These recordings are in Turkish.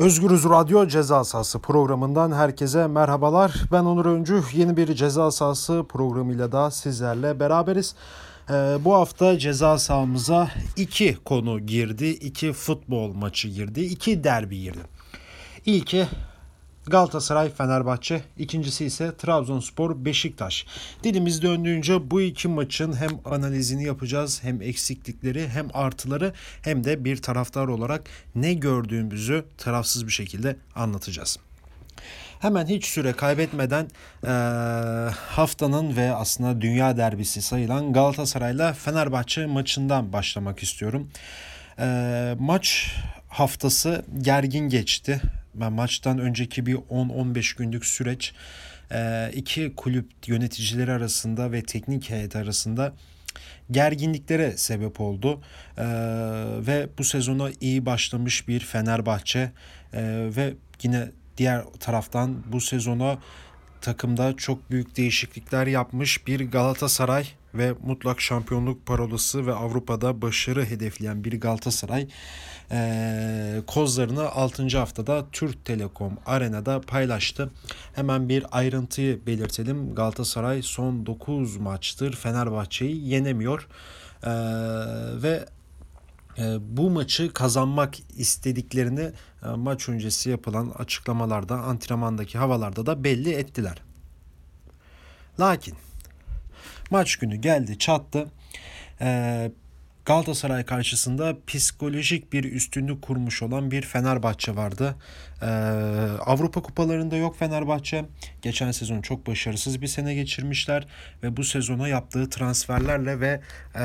Özgürüz Radyo Ceza Sahası programından herkese merhabalar. Ben Onur Öncü. Yeni bir Ceza Sahası programıyla da sizlerle beraberiz. Ee, bu hafta ceza sahamıza iki konu girdi. iki futbol maçı girdi. iki derbi girdi. İlki Galatasaray Fenerbahçe, ikincisi ise Trabzonspor Beşiktaş. Dilimiz döndüğünce bu iki maçın hem analizini yapacağız, hem eksiklikleri, hem artıları, hem de bir taraftar olarak ne gördüğümüzü tarafsız bir şekilde anlatacağız. Hemen hiç süre kaybetmeden e, haftanın ve aslında dünya derbisi sayılan Galatasaray'la Fenerbahçe maçından başlamak istiyorum. E, maç haftası gergin geçti. Ben maçtan önceki bir 10-15 günlük süreç iki kulüp yöneticileri arasında ve teknik heyet arasında gerginliklere sebep oldu. ve bu sezona iyi başlamış bir Fenerbahçe ve yine diğer taraftan bu sezona takımda çok büyük değişiklikler yapmış bir Galatasaray ve mutlak şampiyonluk parolası ve Avrupa'da başarı hedefleyen bir Galatasaray e, kozlarını 6. haftada Türk Telekom Arena'da paylaştı. Hemen bir ayrıntıyı belirtelim. Galatasaray son 9 maçtır Fenerbahçe'yi yenemiyor. E, ve bu maçı kazanmak istediklerini maç öncesi yapılan açıklamalarda, antrenmandaki havalarda da belli ettiler. Lakin maç günü geldi çattı. E, Galatasaray karşısında psikolojik bir üstünlük kurmuş olan bir Fenerbahçe vardı. Ee, Avrupa kupalarında yok Fenerbahçe. Geçen sezon çok başarısız bir sene geçirmişler ve bu sezona yaptığı transferlerle ve e,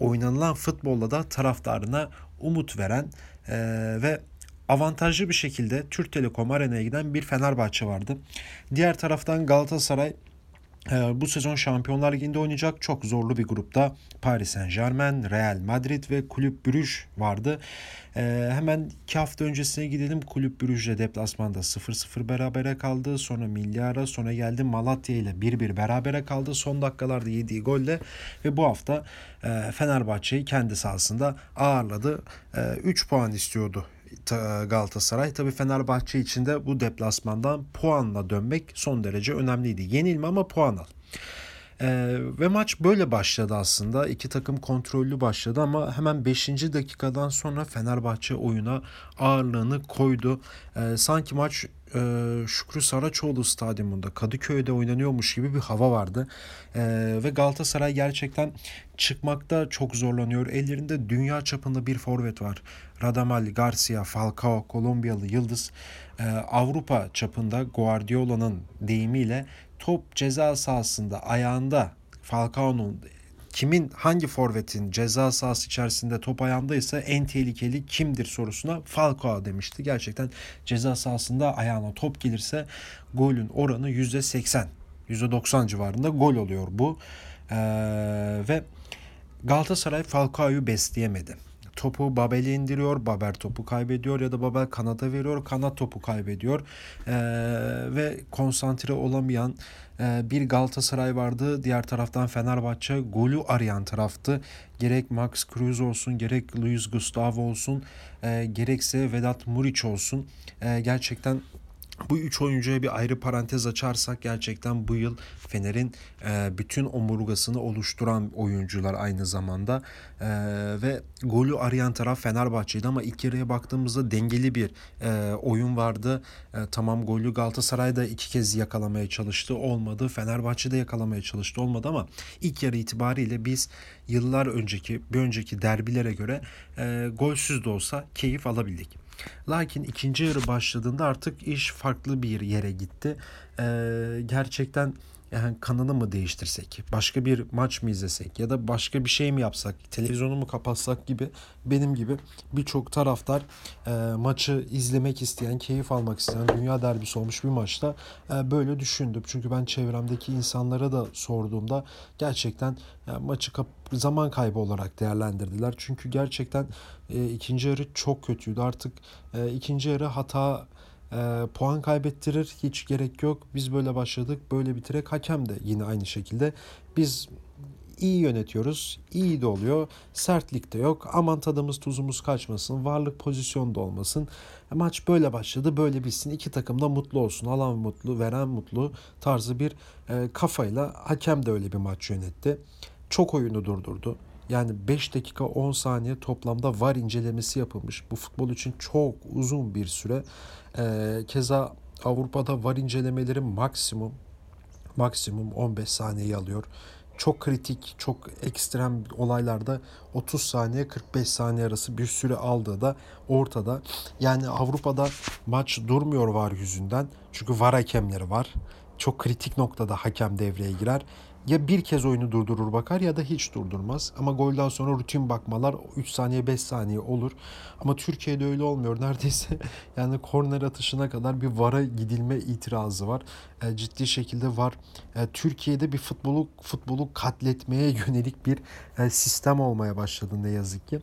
oynanılan futbolla da taraftarına umut veren e, ve avantajlı bir şekilde Türk Telekom Arena'ya giden bir Fenerbahçe vardı. Diğer taraftan Galatasaray ee, bu sezon Şampiyonlar Ligi'nde oynayacak çok zorlu bir grupta Paris Saint Germain, Real Madrid ve Kulüp Brüj vardı. Ee, hemen iki hafta öncesine gidelim. Kulüp Brüj'le deplasmanda 0-0 berabere kaldı. Sonra Milyara sonra geldi Malatya ile 1-1 berabere kaldı. Son dakikalarda yediği golle ve bu hafta e, Fenerbahçe'yi kendi sahasında ağırladı. E, 3 puan istiyordu Galatasaray. Tabii Fenerbahçe için de bu deplasmandan puanla dönmek son derece önemliydi. Yenilme ama puan al. Ee, ve maç böyle başladı aslında. İki takım kontrollü başladı ama hemen 5. dakikadan sonra Fenerbahçe oyuna ağırlığını koydu. Ee, sanki maç e, Şükrü Saraçoğlu stadyumunda Kadıköy'de oynanıyormuş gibi bir hava vardı. E, ve Galatasaray gerçekten çıkmakta çok zorlanıyor. Ellerinde dünya çapında bir forvet var. Radamel Garcia, Falcao, Kolombiyalı Yıldız. E, Avrupa çapında Guardiola'nın deyimiyle top ceza sahasında ayağında Falcao'nun kimin hangi forvetin ceza sahası içerisinde top ayağındaysa en tehlikeli kimdir sorusuna Falcao demişti. Gerçekten ceza sahasında ayağına top gelirse golün oranı %80, %90 civarında gol oluyor bu. Ee, ve Galatasaray Falcao'yu besleyemedi topu Babel'e indiriyor. Babel topu kaybediyor ya da Babel kanata veriyor. Kanat topu kaybediyor. Ee, ve konsantre olamayan e, bir Galatasaray vardı. Diğer taraftan Fenerbahçe golü arayan taraftı. Gerek Max Cruz olsun, gerek Luis Gustavo olsun, e, gerekse Vedat Muriç olsun. E, gerçekten bu üç oyuncuya bir ayrı parantez açarsak gerçekten bu yıl Fener'in e, bütün omurgasını oluşturan oyuncular aynı zamanda e, ve golü arayan taraf Fenerbahçe'ydi ama ilk yarıya baktığımızda dengeli bir e, oyun vardı. E, tamam golü Galatasaray'da iki kez yakalamaya çalıştı olmadı. Fenerbahçe'de yakalamaya çalıştı olmadı ama ilk yarı itibariyle biz yıllar önceki bir önceki derbilere göre e, golsüz de olsa keyif alabildik. Lakin ikinci yarı başladığında artık iş farklı bir yere gitti. Ee, gerçekten yani kanını mı değiştirsek, başka bir maç mı izlesek ya da başka bir şey mi yapsak, televizyonu mu kapatsak gibi benim gibi birçok taraftar e, maçı izlemek isteyen, keyif almak isteyen dünya derbisi olmuş bir maçta e, böyle düşündüm. Çünkü ben çevremdeki insanlara da sorduğumda gerçekten e, maçı kap zaman kaybı olarak değerlendirdiler. Çünkü gerçekten e, ikinci yarı çok kötüydü. Artık e, ikinci yarı hata e, puan kaybettirir. Hiç gerek yok. Biz böyle başladık. Böyle bitirek. Hakem de yine aynı şekilde. Biz iyi yönetiyoruz. iyi de oluyor. Sertlik de yok. Aman tadımız tuzumuz kaçmasın. Varlık pozisyonda olmasın. E, maç böyle başladı. Böyle bitsin. İki takım da mutlu olsun. Alan mutlu, veren mutlu tarzı bir e, kafayla hakem de öyle bir maç yönetti. Çok oyunu durdurdu. Yani 5 dakika 10 saniye toplamda var incelemesi yapılmış. Bu futbol için çok uzun bir süre. Ee, keza Avrupa'da var incelemeleri maksimum maksimum 15 saniyeyi alıyor. Çok kritik, çok ekstrem olaylarda 30 saniye 45 saniye arası bir süre aldığı da ortada. Yani Avrupa'da maç durmuyor var yüzünden. Çünkü var hakemleri var. Çok kritik noktada hakem devreye girer ya bir kez oyunu durdurur bakar ya da hiç durdurmaz. Ama golden sonra rutin bakmalar 3 saniye 5 saniye olur. Ama Türkiye'de öyle olmuyor. Neredeyse yani korner atışına kadar bir VAR'a gidilme itirazı var. E, ciddi şekilde var. E, Türkiye'de bir futbolu futbolu katletmeye yönelik bir e, sistem olmaya başladı ne yazık ki.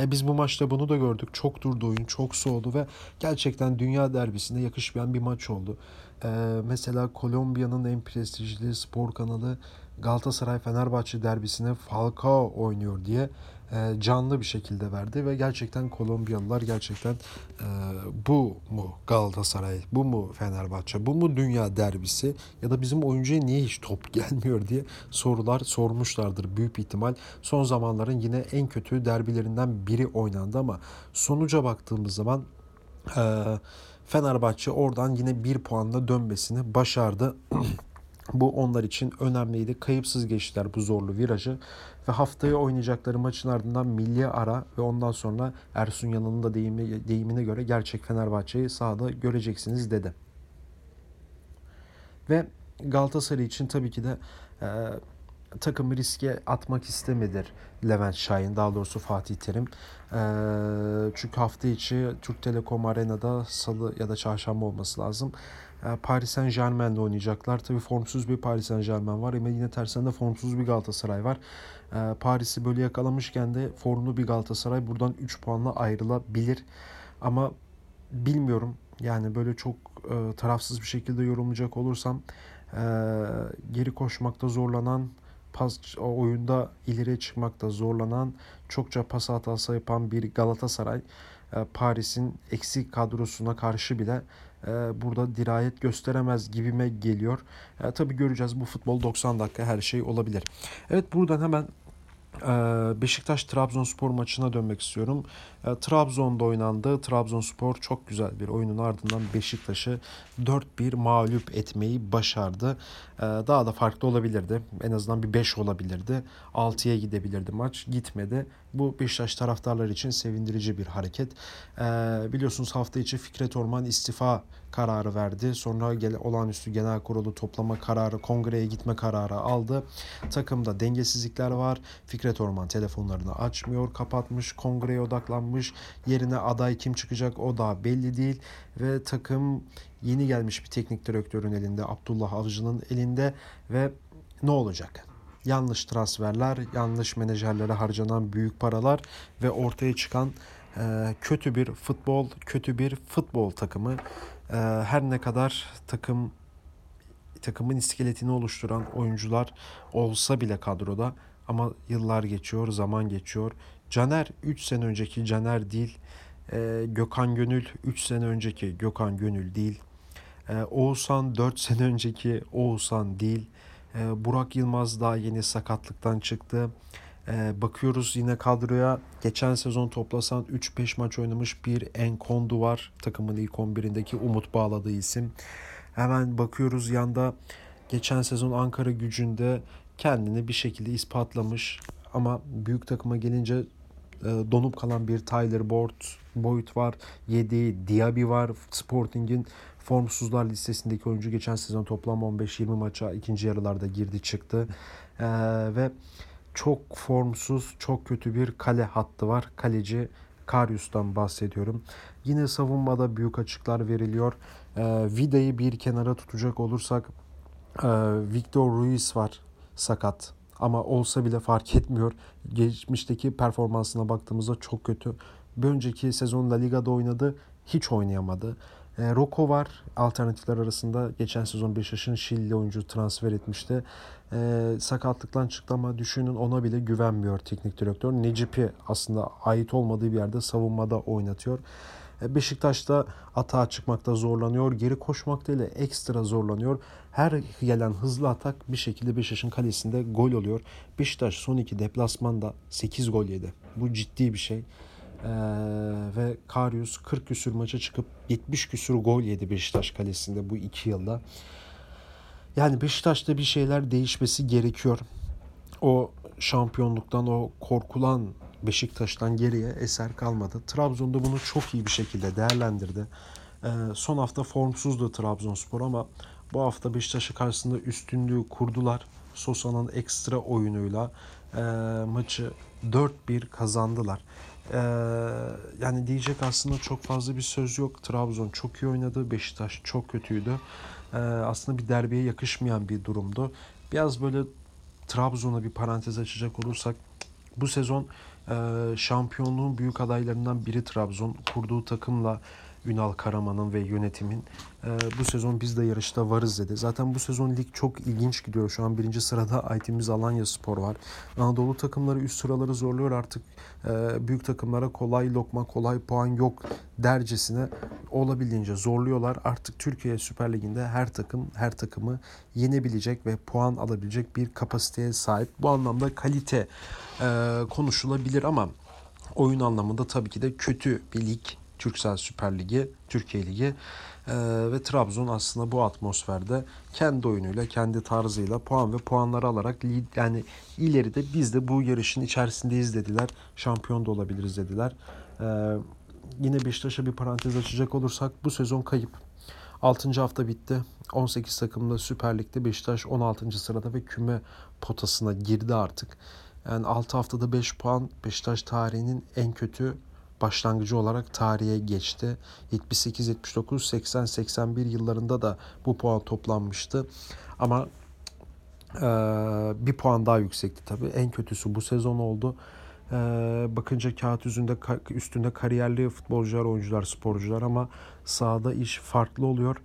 E, biz bu maçta bunu da gördük. Çok durdu oyun, çok soğudu ve gerçekten dünya derbisinde yakışmayan bir maç oldu. E, mesela Kolombiya'nın en prestijli spor kanalı Galatasaray Fenerbahçe derbisine Falcao oynuyor diye e, canlı bir şekilde verdi ve gerçekten Kolombiyalılar gerçekten e, bu mu Galatasaray, bu mu Fenerbahçe, bu mu dünya derbisi ya da bizim oyuncuya niye hiç top gelmiyor diye sorular sormuşlardır büyük ihtimal. Son zamanların yine en kötü derbilerinden biri oynandı ama sonuca baktığımız zaman e, Fenerbahçe oradan yine bir puanla dönmesini başardı. Bu onlar için önemliydi. Kayıpsız geçtiler bu zorlu virajı. Ve haftaya oynayacakları maçın ardından milli ara ve ondan sonra Ersun Yanal'ın da deyimi, deyimine göre gerçek Fenerbahçe'yi sahada göreceksiniz dedi. Ve Galatasaray için tabii ki de e, takımı riske atmak istemedir Levent Şahin daha doğrusu Fatih Terim. E, çünkü hafta içi Türk Telekom Arena'da salı ya da çarşamba olması lazım. E, Paris Saint Germain'le oynayacaklar. Tabii formsuz bir Paris Saint Germain var ama yine tersinde formsuz bir Galatasaray var. E, Paris'i böyle yakalamışken de formlu bir Galatasaray buradan 3 puanla ayrılabilir. Ama bilmiyorum yani böyle çok e, tarafsız bir şekilde yorumlayacak olursam e, geri koşmakta zorlanan pas oyunda ileriye çıkmakta zorlanan çokça pas hatası yapan bir Galatasaray e, Paris'in eksik kadrosuna karşı bile e, burada dirayet gösteremez gibime geliyor. E, tabii göreceğiz bu futbol 90 dakika her şey olabilir. Evet buradan hemen Beşiktaş Trabzonspor maçına dönmek istiyorum. Trabzon'da oynandı. Trabzonspor çok güzel bir oyunun ardından Beşiktaş'ı 4-1 mağlup etmeyi başardı. Daha da farklı olabilirdi. En azından bir 5 olabilirdi. 6'ya gidebilirdi maç. Gitmedi. Bu Beşiktaş taraftarlar için sevindirici bir hareket. Biliyorsunuz hafta içi Fikret Orman istifa kararı verdi. Sonra gele, olağanüstü genel kurulu toplama kararı, kongreye gitme kararı aldı. Takımda dengesizlikler var. Fikret Orman telefonlarını açmıyor, kapatmış, kongreye odaklanmış. Yerine aday kim çıkacak o da belli değil ve takım yeni gelmiş bir teknik direktörün elinde, Abdullah Avcı'nın elinde ve ne olacak? Yanlış transferler, yanlış menajerlere harcanan büyük paralar ve ortaya çıkan kötü bir futbol, kötü bir futbol takımı. Her ne kadar takım takımın iskeletini oluşturan oyuncular olsa bile kadroda ama yıllar geçiyor, zaman geçiyor. Caner 3 sene önceki Caner değil. Gökhan Gönül 3 sene önceki Gökhan Gönül değil. Oğuzhan 4 sene önceki Oğuzhan değil. Burak Yılmaz daha yeni sakatlıktan çıktı. Ee, bakıyoruz yine kadroya geçen sezon toplasan 3-5 maç oynamış bir Enkondu var. Takımın ilk 11'indeki Umut bağladığı isim. Hemen bakıyoruz yanda geçen sezon Ankara gücünde kendini bir şekilde ispatlamış. Ama büyük takıma gelince e, donup kalan bir Tyler Boyd, Boyd var. 7 Diaby var. Sporting'in formsuzlar listesindeki oyuncu geçen sezon toplam 15-20 maça ikinci yarılarda girdi çıktı. Ee, ve çok formsuz, çok kötü bir kale hattı var. Kaleci Karius'tan bahsediyorum. Yine savunmada büyük açıklar veriliyor. Ee, Vida'yı bir kenara tutacak olursak e, Victor Ruiz var sakat. Ama olsa bile fark etmiyor. Geçmişteki performansına baktığımızda çok kötü. Bir önceki sezon La Liga'da oynadı. Hiç oynayamadı. E, Roko var alternatifler arasında. Geçen sezon Beşiktaş'ın Şili oyuncu transfer etmişti. E, sakatlıktan çıktı ama düşünün ona bile güvenmiyor teknik direktör. Necip'i aslında ait olmadığı bir yerde savunmada oynatıyor. E, Beşiktaş'ta atağa çıkmakta zorlanıyor. Geri koşmakta ile ekstra zorlanıyor. Her gelen hızlı atak bir şekilde Beşiktaş'ın kalesinde gol oluyor. Beşiktaş son iki deplasmanda 8 gol yedi. Bu ciddi bir şey. Ee, ve Karius 40 küsür maça çıkıp 70 küsür gol yedi Beşiktaş kalesinde bu iki yılda. Yani Beşiktaş'ta bir şeyler değişmesi gerekiyor. O şampiyonluktan, o korkulan Beşiktaş'tan geriye eser kalmadı. Trabzon'da bunu çok iyi bir şekilde değerlendirdi. Ee, son hafta formsuzdu Trabzonspor ama bu hafta Beşiktaş'ı karşısında üstünlüğü kurdular. Sosa'nın ekstra oyunuyla e, maçı 4-1 kazandılar. Ee, yani diyecek aslında çok fazla bir söz yok. Trabzon çok iyi oynadı. Beşiktaş çok kötüydü. Ee, aslında bir derbiye yakışmayan bir durumdu. Biraz böyle Trabzon'a bir parantez açacak olursak bu sezon e, şampiyonluğun büyük adaylarından biri Trabzon. Kurduğu takımla Ünal Karaman'ın ve yönetimin e, bu sezon biz de yarışta varız dedi. Zaten bu sezon lig çok ilginç gidiyor. Şu an birinci sırada Aytimiz Alanya Spor var. Anadolu takımları üst sıraları zorluyor artık. E, büyük takımlara kolay lokma, kolay puan yok dercesine olabildiğince zorluyorlar. Artık Türkiye Süper Ligi'nde her takım her takımı yenebilecek ve puan alabilecek bir kapasiteye sahip. Bu anlamda kalite e, konuşulabilir ama oyun anlamında tabii ki de kötü bir lig Türksel Süper Ligi, Türkiye Ligi ee, ve Trabzon aslında bu atmosferde kendi oyunuyla, kendi tarzıyla puan ve puanları alarak yani ileride biz de bu yarışın içerisindeyiz dediler. Şampiyon da olabiliriz dediler. Ee, yine Beşiktaş'a bir parantez açacak olursak bu sezon kayıp. 6. hafta bitti. 18 takımda Süper Lig'de Beşiktaş 16. sırada ve küme potasına girdi artık. Yani 6 haftada 5 puan Beşiktaş tarihinin en kötü başlangıcı olarak tarihe geçti. 78, 79, 80, 81 yıllarında da bu puan toplanmıştı. Ama e, bir puan daha yüksekti tabii. En kötüsü bu sezon oldu. E, bakınca kağıt üstünde, üstünde kariyerli futbolcular, oyuncular, sporcular ama sahada iş farklı oluyor.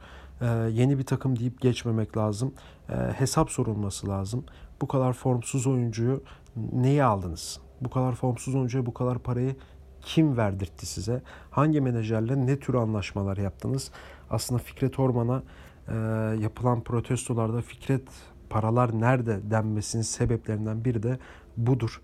E, yeni bir takım deyip geçmemek lazım. E, hesap sorulması lazım. Bu kadar formsuz oyuncuyu neyi aldınız? Bu kadar formsuz oyuncuya bu kadar parayı kim verdirtti size? Hangi menajerle ne tür anlaşmalar yaptınız? Aslında Fikret Orman'a e, yapılan protestolarda Fikret paralar nerede denmesinin sebeplerinden biri de budur.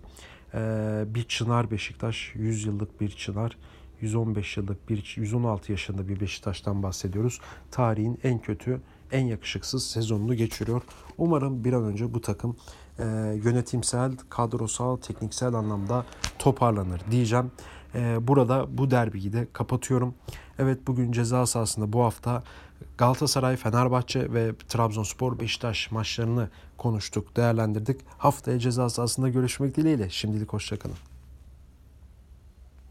E, bir çınar Beşiktaş, 100 yıllık bir çınar. 115 yıllık bir 116 yaşında bir Beşiktaş'tan bahsediyoruz. Tarihin en kötü, en yakışıksız sezonunu geçiriyor. Umarım bir an önce bu takım e, yönetimsel, kadrosal, tekniksel anlamda toparlanır diyeceğim. Ee, burada bu derbiyi de kapatıyorum. Evet bugün ceza sahasında bu hafta Galatasaray, Fenerbahçe ve Trabzonspor, Beşiktaş maçlarını konuştuk, değerlendirdik. Haftaya ceza sahasında görüşmek dileğiyle. Şimdilik hoşçakalın.